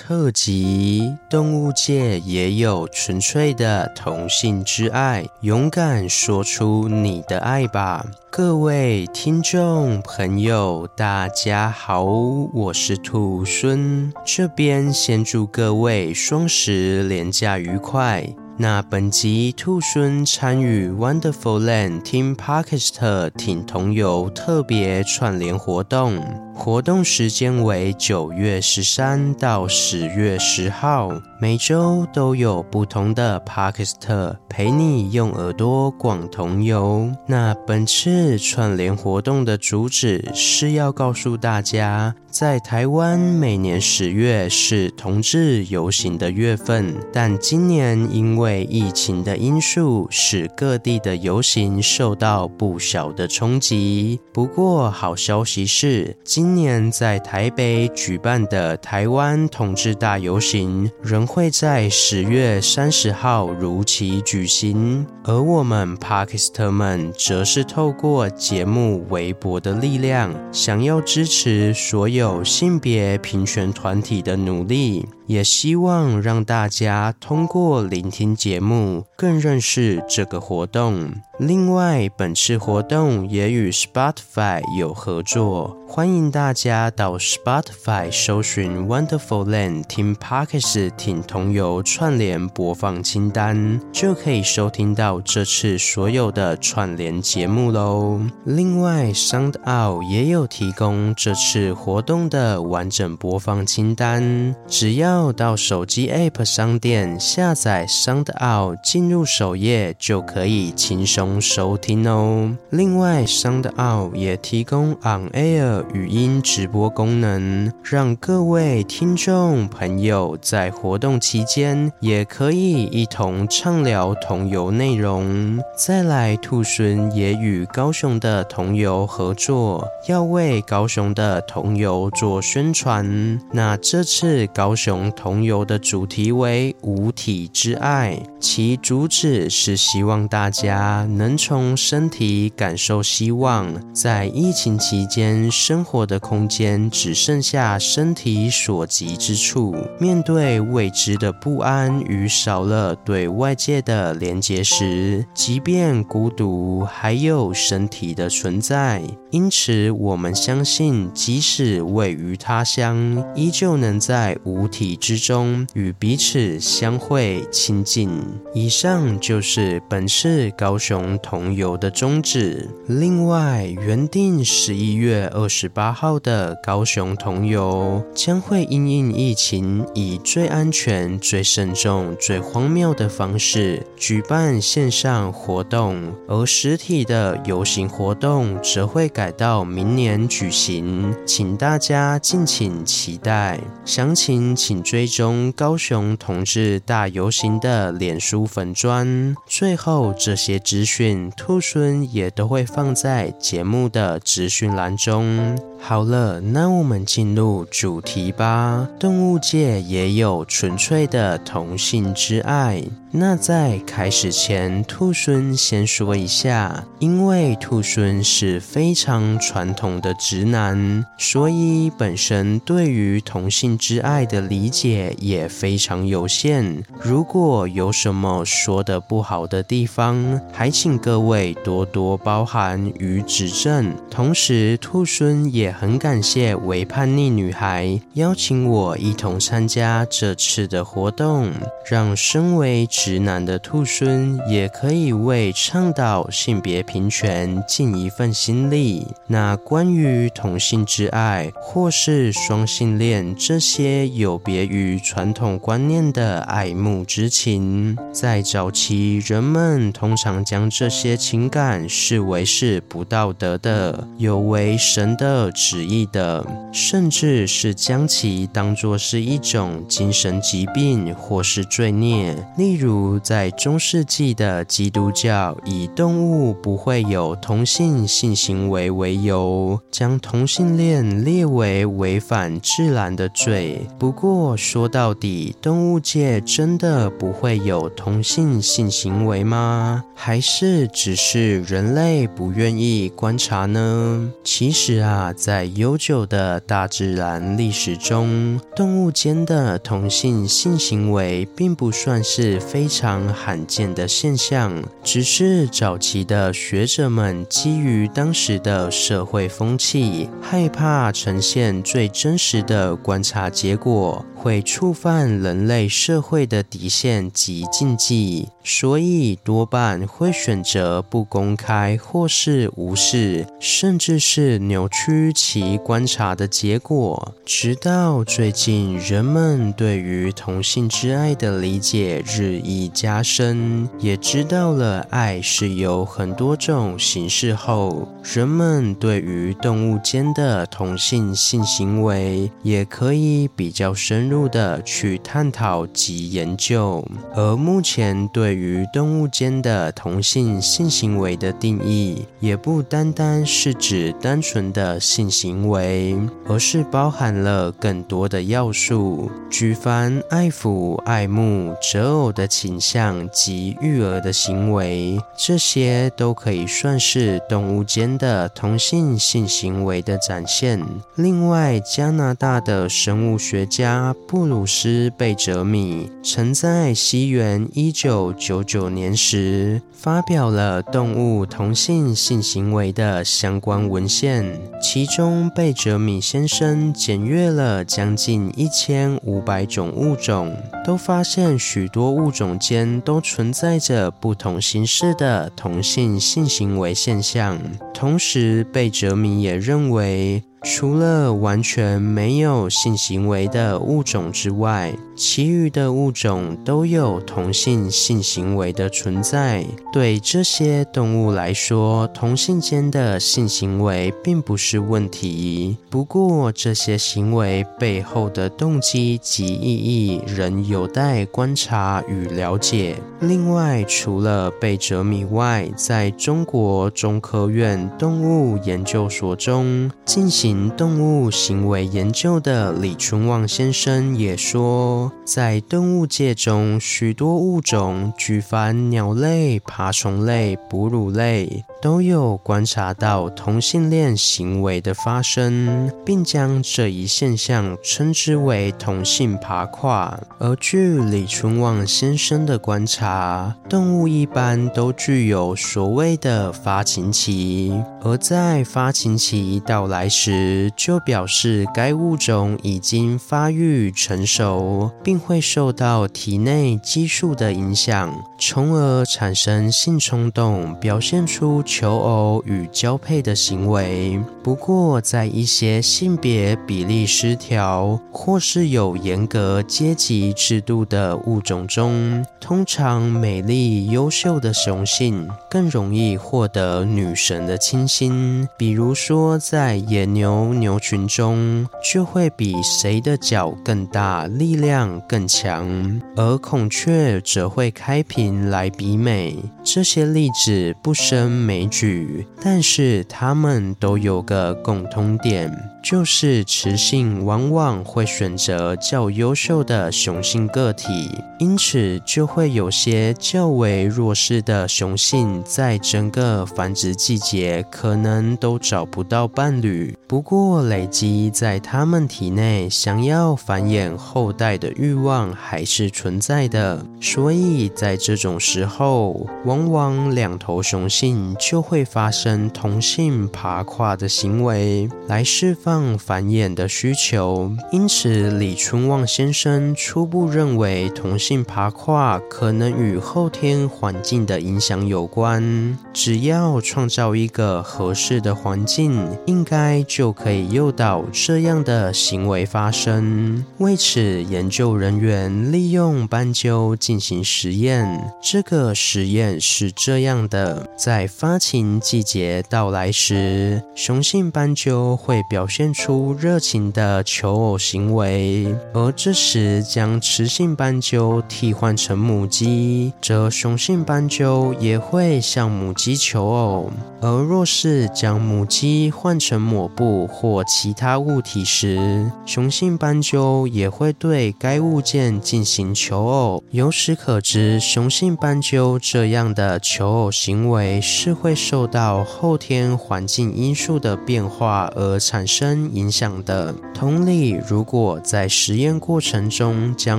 特辑：动物界也有纯粹的同性之爱，勇敢说出你的爱吧！各位听众朋友，大家好，我是兔孙，这边先祝各位双十连假愉快。那本集兔孙参与 Wonderful Land Team Podcast 挺同游特别串联活动，活动时间为九月十三到十月十号，每周都有不同的 Podcast 陪你用耳朵逛同游。那本次串联活动的主旨是要告诉大家，在台湾每年十月是同志游行的月份，但今年因为疫情的因素，使各地的游行受到不小的冲击。不过，好消息是，今年在台北举办的台湾同志大游行，仍会在十月三十号如期举行。而我们帕克斯特们，则是透过节目微薄的力量，想要支持所有有性别平权团体的努力。也希望让大家通过聆听节目，更认识这个活动。另外，本次活动也与 Spotify 有合作，欢迎大家到 Spotify 搜寻 Wonderful Land Team Podcast 挺同游串联播放清单，就可以收听到这次所有的串联节目喽。另外，SoundOut 也有提供这次活动的完整播放清单，只要到手机 App 商店下载 SoundOut，进入首页就可以轻松收听哦。另外，SoundOut 也提供 On Air 语音直播功能，让各位听众朋友在活动期间也可以一同畅聊同游内容。再来，兔孙也与高雄的同游合作，要为高雄的同游做宣传。那这次高雄同游的主题为“五体之爱”，其主旨是希望大家。能从身体感受希望，在疫情期间生活的空间只剩下身体所及之处，面对未知的不安与少了对外界的连接时，即便孤独，还有身体的存在。因此，我们相信，即使位于他乡，依旧能在五体之中与彼此相会亲近。以上就是本次高雄。同游的宗旨。另外，原定十一月二十八号的高雄同游将会因应疫情，以最安全、最慎重、最荒谬的方式举办线上活动，而实体的游行活动则会改到明年举行，请大大家敬请期待。详情请追踪高雄同志大游行的脸书粉砖。最后，这些资讯。兔孙也都会放在节目的资讯栏中。好了，那我们进入主题吧。动物界也有纯粹的同性之爱。那在开始前，兔孙先说一下，因为兔孙是非常传统的直男，所以本身对于同性之爱的理解也非常有限。如果有什么说的不好的地方，还请各位多多包涵与指正。同时，兔孙也也很感谢为叛逆女孩邀请我一同参加这次的活动，让身为直男的兔孙也可以为倡导性别平权尽一份心力。那关于同性之爱或是双性恋这些有别于传统观念的爱慕之情，在早期人们通常将这些情感视为是不道德的，有违神的旨意的，甚至是将其当作是一种精神疾病或是罪孽。例如，在中世纪的基督教，以动物不会有同性性行为为由，将同性恋列为违反自然的罪。不过，说到底，动物界真的不会有同性性行为吗？还是只是人类不愿意观察呢？其实啊，在悠久的大自然历史中，动物间的同性性行为并不算是非常罕见的现象，只是早期的学者们基于当时的社会风气，害怕呈现最真实的观察结果。会触犯人类社会的底线及禁忌，所以多半会选择不公开或是无视，甚至是扭曲其观察的结果。直到最近，人们对于同性之爱的理解日益加深，也知道了爱是有很多种形式后，人们对于动物间的同性性行为也可以比较深入的去探讨及研究，而目前对于动物间的同性性行为的定义，也不单单是指单纯的性行为，而是包含了更多的要素，举凡爱抚、爱慕、择偶的倾向及育儿的行为，这些都可以算是动物间的同性性行为的展现。另外，加拿大的生物学家布鲁斯·贝哲米曾在西元一九九九年时发表了动物同性性行为的相关文献，其中贝哲米先生检阅了将近一千五百种物种，都发现许多物种间都存在着不同形式的同性性行为现象。同时，贝哲米也认为，除了完全没有性行为的物种之外，其余的物种都有同性性行为的存在。对这些动物来说，同性间的性行为并不是问题。不过，这些行为背后的动机及意义仍有待观察与了解。另外，除了贝哲米外，在中国中科院动物研究所中进行。动物行为研究的李春旺先生也说在动物界中，许多物种，举凡鸟类、爬虫类、哺乳类。都有观察到同性恋行为的发生，并将这一现象称之为同性爬跨。而据李春旺先生的观察，动物一般都具有所谓的发情期，而在发情期到来时，就表示该物种已经发育成熟，并会受到体内激素的影响，从而产生性冲动，表现出。求偶与交配的行为。不过，在一些性别比例失调或是有严格阶级制度的物种中，通常美丽优秀的雄性更容易获得女神的倾心。比如说，在野牛牛群中，就会比谁的角更大、力量更强，而孔雀则会开屏来比美。这些例子不胜枚举，但是它们都有个共通点。就是雌性往往会选择较优秀的雄性个体，因此就会有些较为弱势的雄性在整个繁殖季节可能都找不到伴侣。不过，累积在他们体内想要繁衍后代的欲望还是存在的，所以在这种时候，往往两头雄性就会发生同性爬跨的行为来释放。繁衍的需求，因此李春旺先生初步认为同性爬跨可能与后天环境的影响有关。只要创造一个合适的环境，应该就可以诱导这样的行为发生。为此，研究人员利用斑鸠进行实验。这个实验是这样的：在发情季节到来时，雄性斑鸠会表现出热情的求偶行为，而这时将雌性斑鸠替换成母鸡，则雄性斑鸠也会向母鸡求偶。而若是将母鸡换成抹布或其他物体时，雄性斑鸠也会对该物件进行求偶。由此可知，雄性斑鸠这样的求偶行为是会会受到后天环境因素的变化而产生影响的。同理，如果在实验过程中将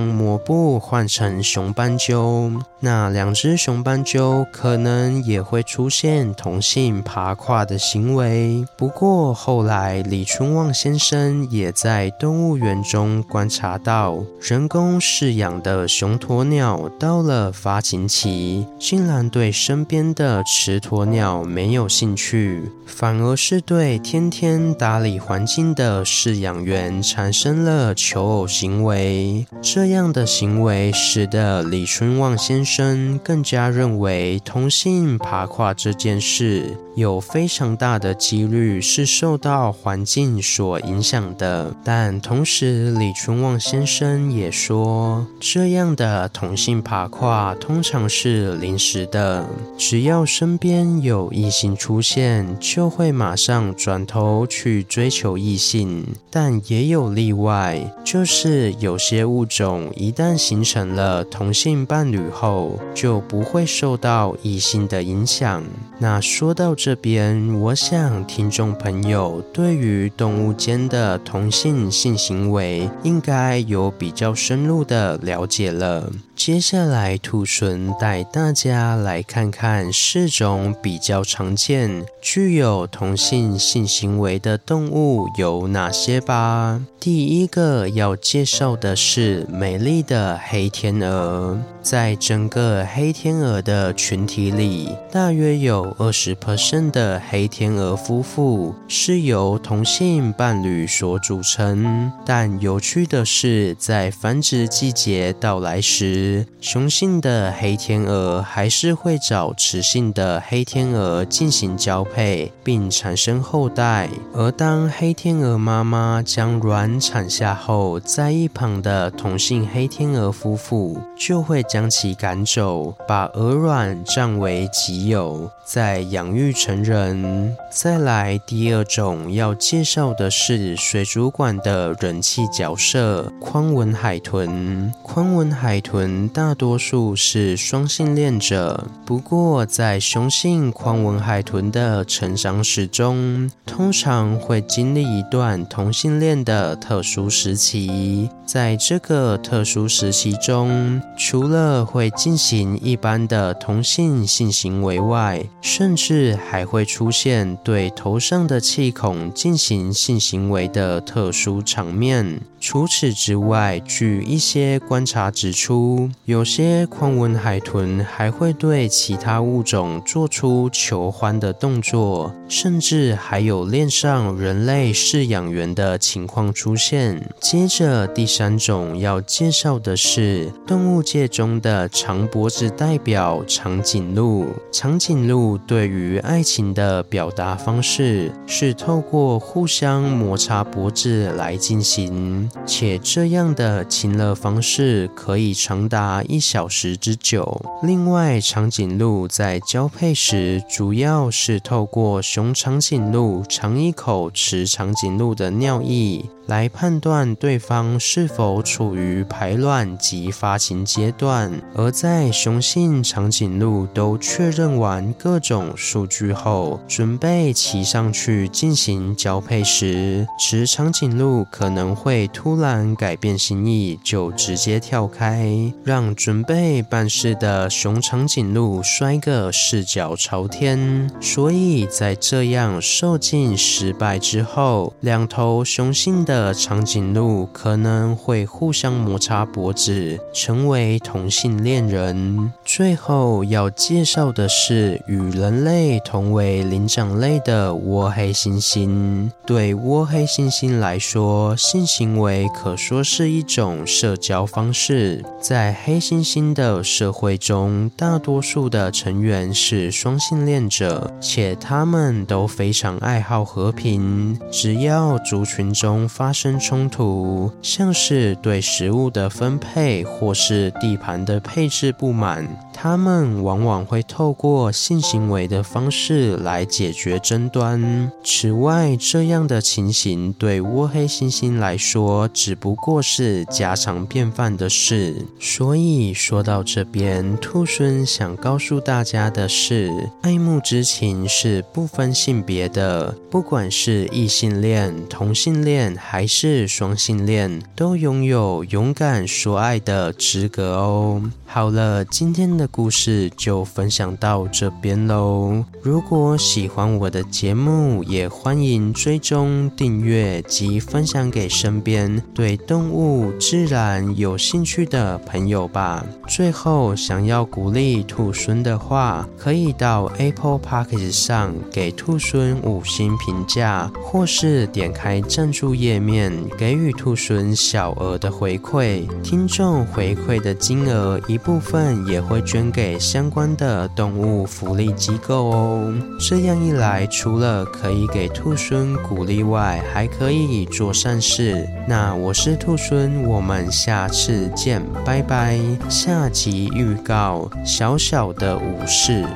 抹布换成雄斑鸠，那两只雄斑鸠可能也会出现同性爬跨的行为。不过后来，李春旺先生也在动物园中观察到，人工饲养的雄鸵鸟到了发情期，竟然对身边的雌鸵鸟没有兴趣，反而是对天天打理环境的饲养员产生了求偶行为。这样的行为使得李春旺先生更加认为同性爬跨这件事。有非常大的几率是受到环境所影响的，但同时李春旺先生也说，这样的同性爬跨通常是临时的，只要身边有有异性出现，就会马上转头去追求异性。但也有例外，就是有些物种一旦形成了同性伴侣后，就不会受到异性的影响。那说到这边，我想听众朋友对于动物间的同性性行为应该有比较深入的了解了。接下来，兔猻带大家来看看四种比比较常见、具有同性性行为的动物有哪些吧。第一个要介绍的是美丽的黑天鹅。在整个黑天鹅的群体里，大约有二十 percent 的黑天鹅夫妇是由同性伴侣所组成。但有趣的是，在繁殖季节到来时，雄性的黑天鹅还是会找雌性的黑天天鹅进行交配，并产生后代。而当黑天鹅妈妈将卵产下后，在一旁的同性黑天鹅夫妇就会将其赶走，把鹅卵占为己有，再养育成人。再来，第二种要介绍的是水族馆的人气角色——宽吻海豚。宽吻海豚大多数是双性恋者，不过在雄性宽吻海豚的成长史中，通常会经历一段同性恋的特殊时期。在这个特殊时期中，除了会进行一般的同性性行为外，甚至还会出现对头上的气孔进行性行为的特殊场面。除此之外，据一些观察指出，有些宽吻海豚还会对其他物种做出求欢的动作，甚至还有恋上人类饲养员的情况出现。接着，第三种要介绍的是动物界中的长脖子代表长颈鹿。长颈鹿对于爱情的表达方式是透过互相摩擦脖子来进行。且这样的亲热方式可以长达一小时之久。另外，长颈鹿在交配时，主要是透过雄长颈鹿尝一口雌长颈鹿的尿液。来判断对方是否处于排卵及发情阶段，而在雄性长颈鹿都确认完各种数据后，准备骑上去进行交配时，雌长颈鹿可能会突然改变心意，就直接跳开，让准备办事的雄长颈鹿摔个四脚朝天。所以在这样受精失败之后，两头雄性的的长颈鹿可能会互相摩擦脖子，成为同性恋人。最后要介绍的是与人类同为灵长类的倭黑猩猩。对倭黑猩猩来说，性行为可说是一种社交方式。在黑猩猩的社会中，大多数的成员是双性性恋者，且他们都非常爱好和平。只要族群中发生冲突，像是对食物的分配或是地盘的配置不满，他们往往会透过性行为的方式来解决争端。此外，这样的情形对窝黑猩猩来说只不过是家常便饭的事。所以说到这边，兔孙想告诉大家的是，爱慕之情是不分性别的，不管是异性恋、同性恋还是双性恋，都拥有勇敢说爱的资格哦。好了，今天的故事就分享到这边喽。如果喜欢我的节目，也欢迎追踪、订阅及分享给身边对动物、自然有兴趣的朋友吧。最后，想要鼓励兔猻的话，可以到 Apple Podcast 上给兔猻五星评价，或是点开赞助页面，给予兔猻小额的回馈。听众回馈的金额一部分也会捐给相关的动物福利机构哦。这样一来，除了可以给兔猻鼓励外，还可以做善事。那我是兔猻，我们下次见，拜拜。下集预告：小小的武士。